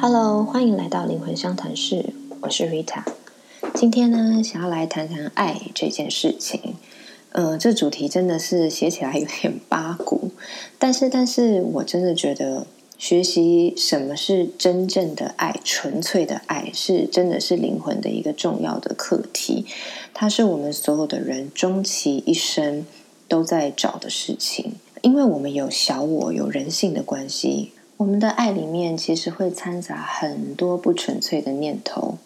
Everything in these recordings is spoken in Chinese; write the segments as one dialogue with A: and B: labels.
A: Hello，欢迎来到灵魂相谈室，我是 Rita。今天呢，想要来谈谈爱这件事情。呃，这主题真的是写起来有点八股，但是，但是我真的觉得学习什么是真正的爱、纯粹的爱，是真的是灵魂的一个重要的课题。它是我们所有的人终其一生都在找的事情，因为我们有小我，有人性的关系。我们的爱里面其实会掺杂很多不纯粹的念头，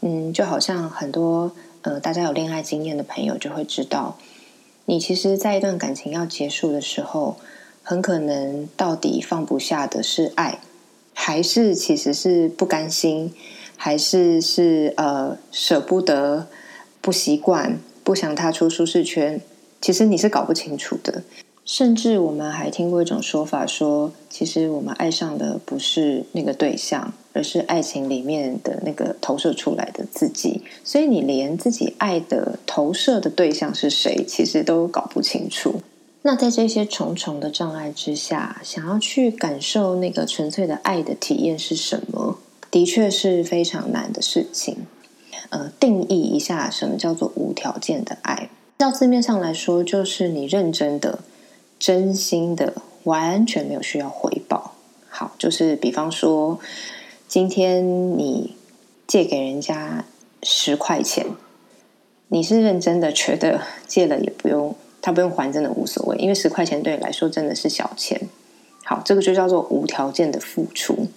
A: 嗯，就好像很多呃，大家有恋爱经验的朋友就会知道，你其实，在一段感情要结束的时候，很可能到底放不下的是爱，还是其实是不甘心，还是是呃舍不得、不习惯、不想踏出舒适圈，其实你是搞不清楚的。甚至我们还听过一种说法，说其实我们爱上的不是那个对象，而是爱情里面的那个投射出来的自己。所以你连自己爱的投射的对象是谁，其实都搞不清楚。那在这些重重的障碍之下，想要去感受那个纯粹的爱的体验是什么，的确是非常难的事情。呃，定义一下什么叫做无条件的爱？照字面上来说，就是你认真的。真心的，完全没有需要回报。好，就是比方说，今天你借给人家十块钱，你是认真的，觉得借了也不用，他不用还，真的无所谓，因为十块钱对你来说真的是小钱。好，这个就叫做无条件的付出。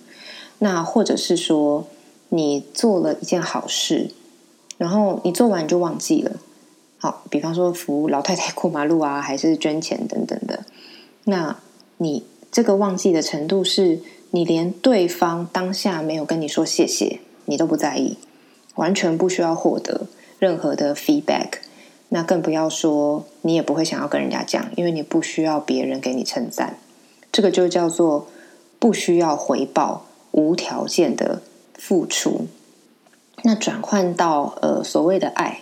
A: 那或者是说，你做了一件好事，然后你做完就忘记了。好，比方说扶老太太过马路啊，还是捐钱等等的。那你这个忘记的程度，是你连对方当下没有跟你说谢谢，你都不在意，完全不需要获得任何的 feedback。那更不要说你也不会想要跟人家讲，因为你不需要别人给你称赞。这个就叫做不需要回报、无条件的付出。那转换到呃所谓的爱，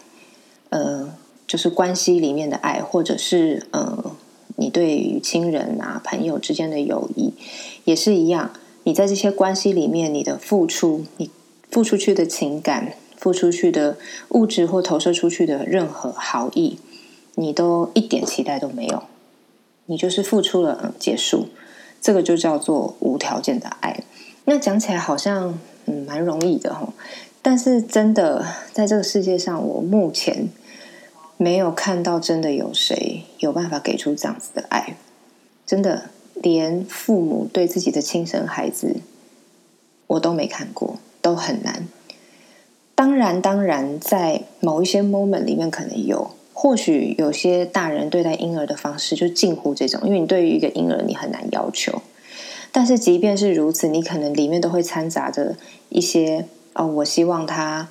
A: 呃。就是关系里面的爱，或者是呃，你对于亲人啊、朋友之间的友谊，也是一样。你在这些关系里面，你的付出，你付出去的情感，付出去的物质或投射出去的任何好意，你都一点期待都没有。你就是付出了，嗯，结束。这个就叫做无条件的爱。那讲起来好像嗯蛮容易的哈，但是真的在这个世界上，我目前。没有看到真的有谁有办法给出这样子的爱，真的连父母对自己的亲生孩子，我都没看过，都很难。当然，当然，在某一些 moment 里面可能有，或许有些大人对待婴儿的方式就近乎这种，因为你对于一个婴儿你很难要求。但是即便是如此，你可能里面都会掺杂着一些哦，我希望他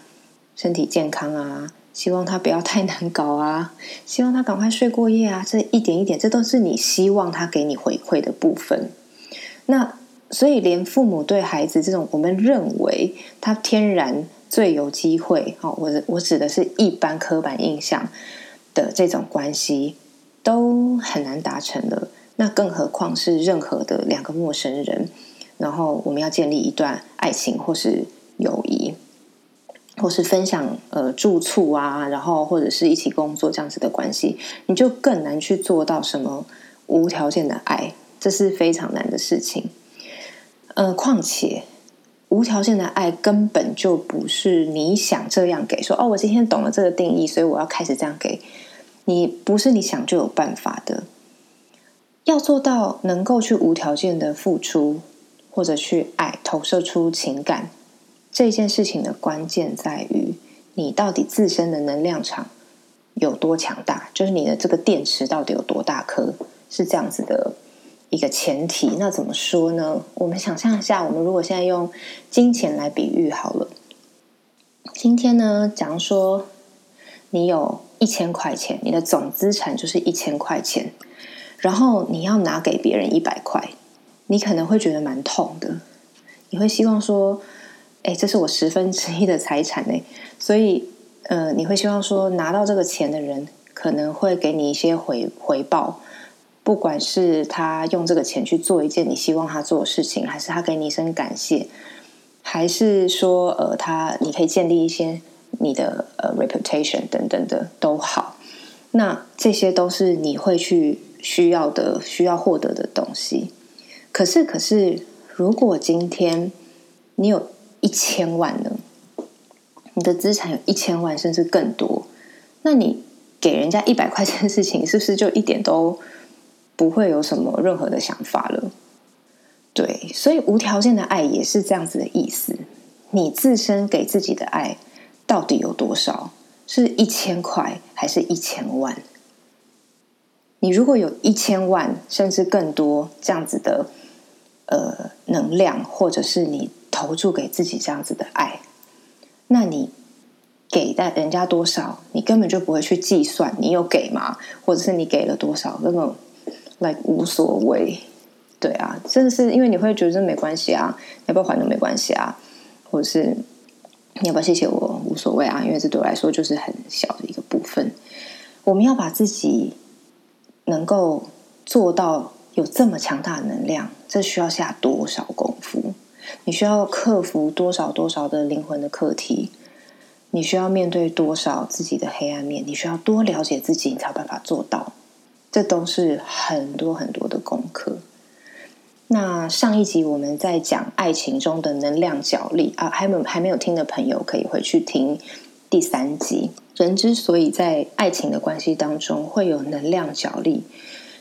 A: 身体健康啊。希望他不要太难搞啊！希望他赶快睡过夜啊！这一点一点，这都是你希望他给你回馈的部分。那所以，连父母对孩子这种我们认为他天然最有机会，哦，我我指的是一般刻板印象的这种关系，都很难达成了。那更何况是任何的两个陌生人，然后我们要建立一段爱情或是友谊。或是分享呃住处啊，然后或者是一起工作这样子的关系，你就更难去做到什么无条件的爱，这是非常难的事情。呃，况且无条件的爱根本就不是你想这样给，说哦，我今天懂了这个定义，所以我要开始这样给你，不是你想就有办法的。要做到能够去无条件的付出，或者去爱，投射出情感。这件事情的关键在于你到底自身的能量场有多强大，就是你的这个电池到底有多大颗，是这样子的一个前提。那怎么说呢？我们想象一下，我们如果现在用金钱来比喻好了，今天呢，假如说你有一千块钱，你的总资产就是一千块钱，然后你要拿给别人一百块，你可能会觉得蛮痛的，你会希望说。哎，这是我十分之一的财产呢，所以，呃，你会希望说拿到这个钱的人可能会给你一些回回报，不管是他用这个钱去做一件你希望他做的事情，还是他给你一声感谢，还是说呃，他你可以建立一些你的呃 reputation 等等的都好。那这些都是你会去需要的、需要获得的东西。可是，可是，如果今天你有一千万呢？你的资产有一千万，甚至更多，那你给人家一百块钱的事情，是不是就一点都不会有什么任何的想法了？对，所以无条件的爱也是这样子的意思。你自身给自己的爱到底有多少？是一千块还是一千万？你如果有一千万，甚至更多这样子的。呃，能量，或者是你投注给自己这样子的爱，那你给的人家多少，你根本就不会去计算你有给吗？或者是你给了多少，根本 like 无所谓。对啊，真的是因为你会觉得没关系啊，要不要还都没关系啊，或者是你要不要谢谢我无所谓啊，因为这对我来说就是很小的一个部分。我们要把自己能够做到。有这么强大的能量，这需要下多少功夫？你需要克服多少多少的灵魂的课题？你需要面对多少自己的黑暗面？你需要多了解自己，你才有办法做到。这都是很多很多的功课。那上一集我们在讲爱情中的能量角力啊，还没有还没有听的朋友可以回去听第三集。人之所以在爱情的关系当中会有能量角力。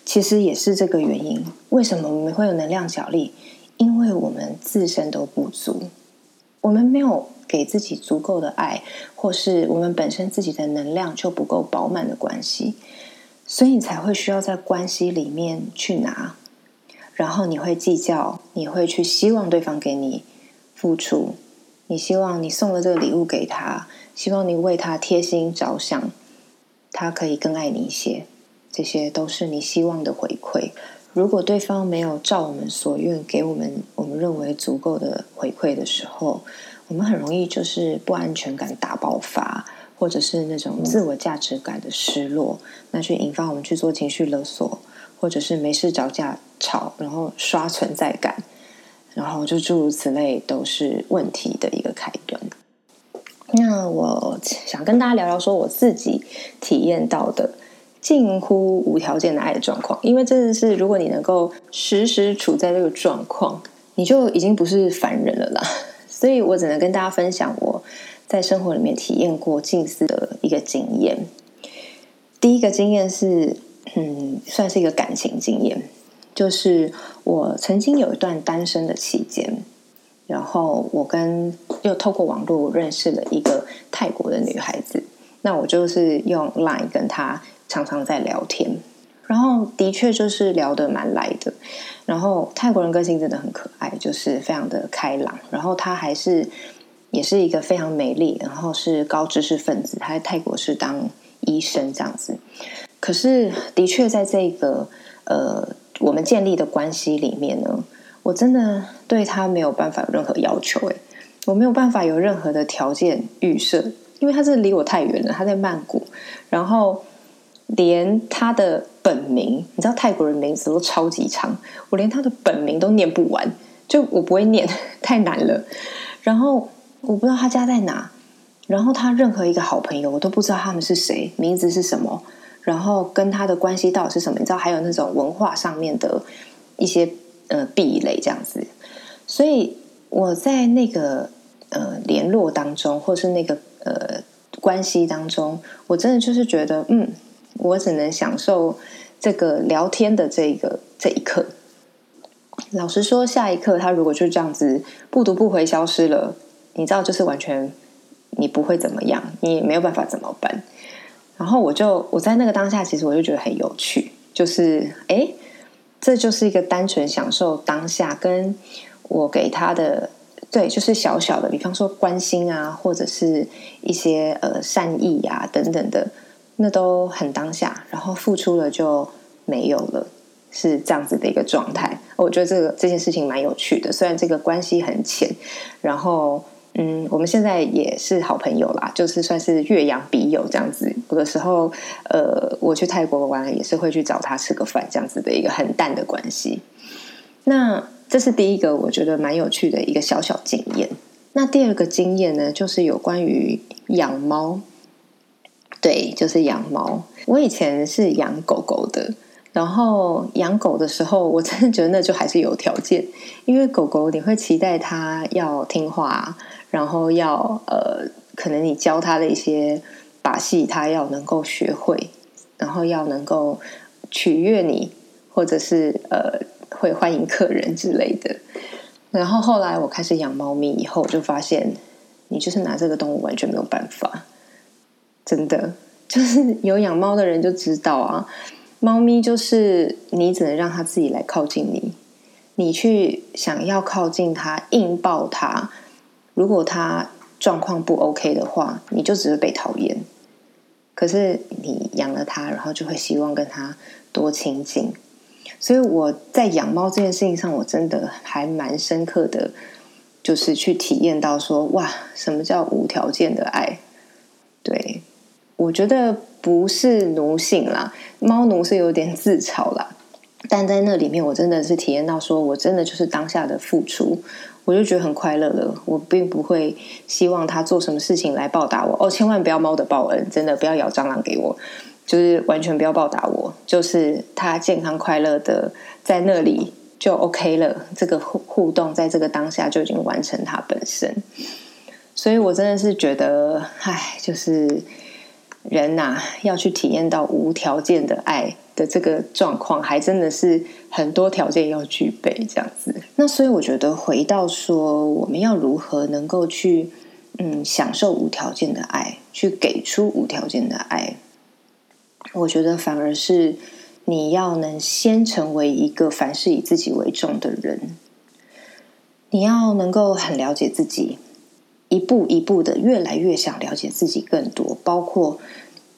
A: 其实也是这个原因，为什么我们会有能量角力？因为我们自身都不足，我们没有给自己足够的爱，或是我们本身自己的能量就不够饱满的关系，所以你才会需要在关系里面去拿，然后你会计较，你会去希望对方给你付出，你希望你送了这个礼物给他，希望你为他贴心着想，他可以更爱你一些。这些都是你希望的回馈。如果对方没有照我们所愿给我们我们认为足够的回馈的时候，我们很容易就是不安全感大爆发，或者是那种自我价值感的失落，那去引发我们去做情绪勒索，或者是没事找架吵，然后刷存在感，然后就诸如此类，都是问题的一个开端。那我想跟大家聊聊，说我自己体验到的。近乎无条件的爱的状况，因为真的是，如果你能够时时处在这个状况，你就已经不是凡人了啦。所以我只能跟大家分享我在生活里面体验过近似的一个经验。第一个经验是，嗯，算是一个感情经验，就是我曾经有一段单身的期间，然后我跟又透过网络认识了一个泰国的女孩子，那我就是用 Line 跟他。常常在聊天，然后的确就是聊得蛮来的。然后泰国人个性真的很可爱，就是非常的开朗。然后他还是也是一个非常美丽，然后是高知识分子。他在泰国是当医生这样子。可是的确在这个呃我们建立的关系里面呢，我真的对他没有办法有任何要求。诶，我没有办法有任何的条件预设，因为他是离我太远了。他在曼谷，然后。连他的本名，你知道泰国人名字都超级长，我连他的本名都念不完，就我不会念，太难了。然后我不知道他家在哪，然后他任何一个好朋友我都不知道他们是谁，名字是什么，然后跟他的关系到底是什么？你知道还有那种文化上面的一些呃壁垒这样子，所以我在那个呃联络当中，或是那个呃关系当中，我真的就是觉得嗯。我只能享受这个聊天的这个这一刻。老实说，下一刻他如果就这样子不读不回消失了，你知道，就是完全你不会怎么样，你也没有办法怎么办。然后我就我在那个当下，其实我就觉得很有趣，就是哎，这就是一个单纯享受当下，跟我给他的对，就是小小的，比方说关心啊，或者是一些呃善意啊等等的。那都很当下，然后付出了就没有了，是这样子的一个状态。我觉得这个这件事情蛮有趣的，虽然这个关系很浅，然后嗯，我们现在也是好朋友啦，就是算是岳阳笔友这样子。有的时候，呃，我去泰国玩也是会去找他吃个饭，这样子的一个很淡的关系。那这是第一个我觉得蛮有趣的一个小小经验。那第二个经验呢，就是有关于养猫。对，就是养猫。我以前是养狗狗的，然后养狗的时候，我真的觉得那就还是有条件，因为狗狗你会期待它要听话，然后要呃，可能你教它的一些把戏，它要能够学会，然后要能够取悦你，或者是呃，会欢迎客人之类的。然后后来我开始养猫咪以后，就发现你就是拿这个动物完全没有办法。真的，就是有养猫的人就知道啊，猫咪就是你只能让它自己来靠近你，你去想要靠近它，硬抱它，如果它状况不 OK 的话，你就只是被讨厌。可是你养了它，然后就会希望跟它多亲近。所以我在养猫这件事情上，我真的还蛮深刻的，就是去体验到说，哇，什么叫无条件的爱？对。我觉得不是奴性啦，猫奴是有点自嘲啦。但在那里面，我真的是体验到，说我真的就是当下的付出，我就觉得很快乐了。我并不会希望他做什么事情来报答我。哦，千万不要猫的报恩，真的不要咬蟑螂给我，就是完全不要报答我，就是他健康快乐的在那里就 OK 了。这个互互动在这个当下就已经完成它本身。所以我真的是觉得，唉，就是。人呐，要去体验到无条件的爱的这个状况，还真的是很多条件要具备这样子。那所以我觉得，回到说，我们要如何能够去嗯享受无条件的爱，去给出无条件的爱，我觉得反而是你要能先成为一个凡事以自己为重的人，你要能够很了解自己。一步一步的，越来越想了解自己更多，包括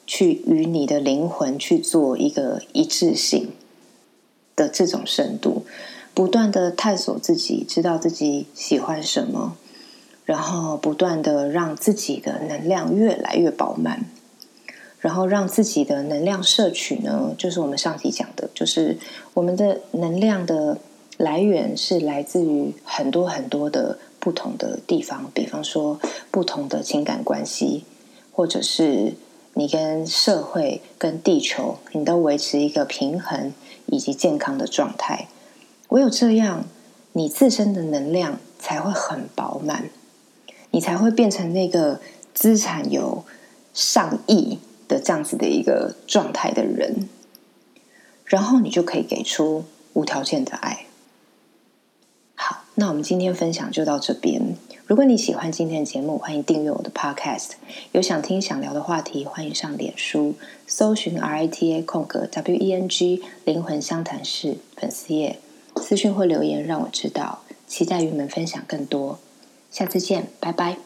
A: 去与你的灵魂去做一个一致性的这种深度，不断的探索自己，知道自己喜欢什么，然后不断的让自己的能量越来越饱满，然后让自己的能量摄取呢，就是我们上集讲的，就是我们的能量的来源是来自于很多很多的。不同的地方，比方说不同的情感关系，或者是你跟社会、跟地球，你都维持一个平衡以及健康的状态。唯有这样，你自身的能量才会很饱满，你才会变成那个资产有上亿这样子的一个状态的人，然后你就可以给出无条件的爱。好那我们今天分享就到这边。如果你喜欢今天的节目，欢迎订阅我的 Podcast。有想听、想聊的话题，欢迎上脸书搜寻 R I T A 空格 W E N G 灵魂相谈室粉丝页，私讯或留言让我知道。期待与你们分享更多。下次见，拜拜。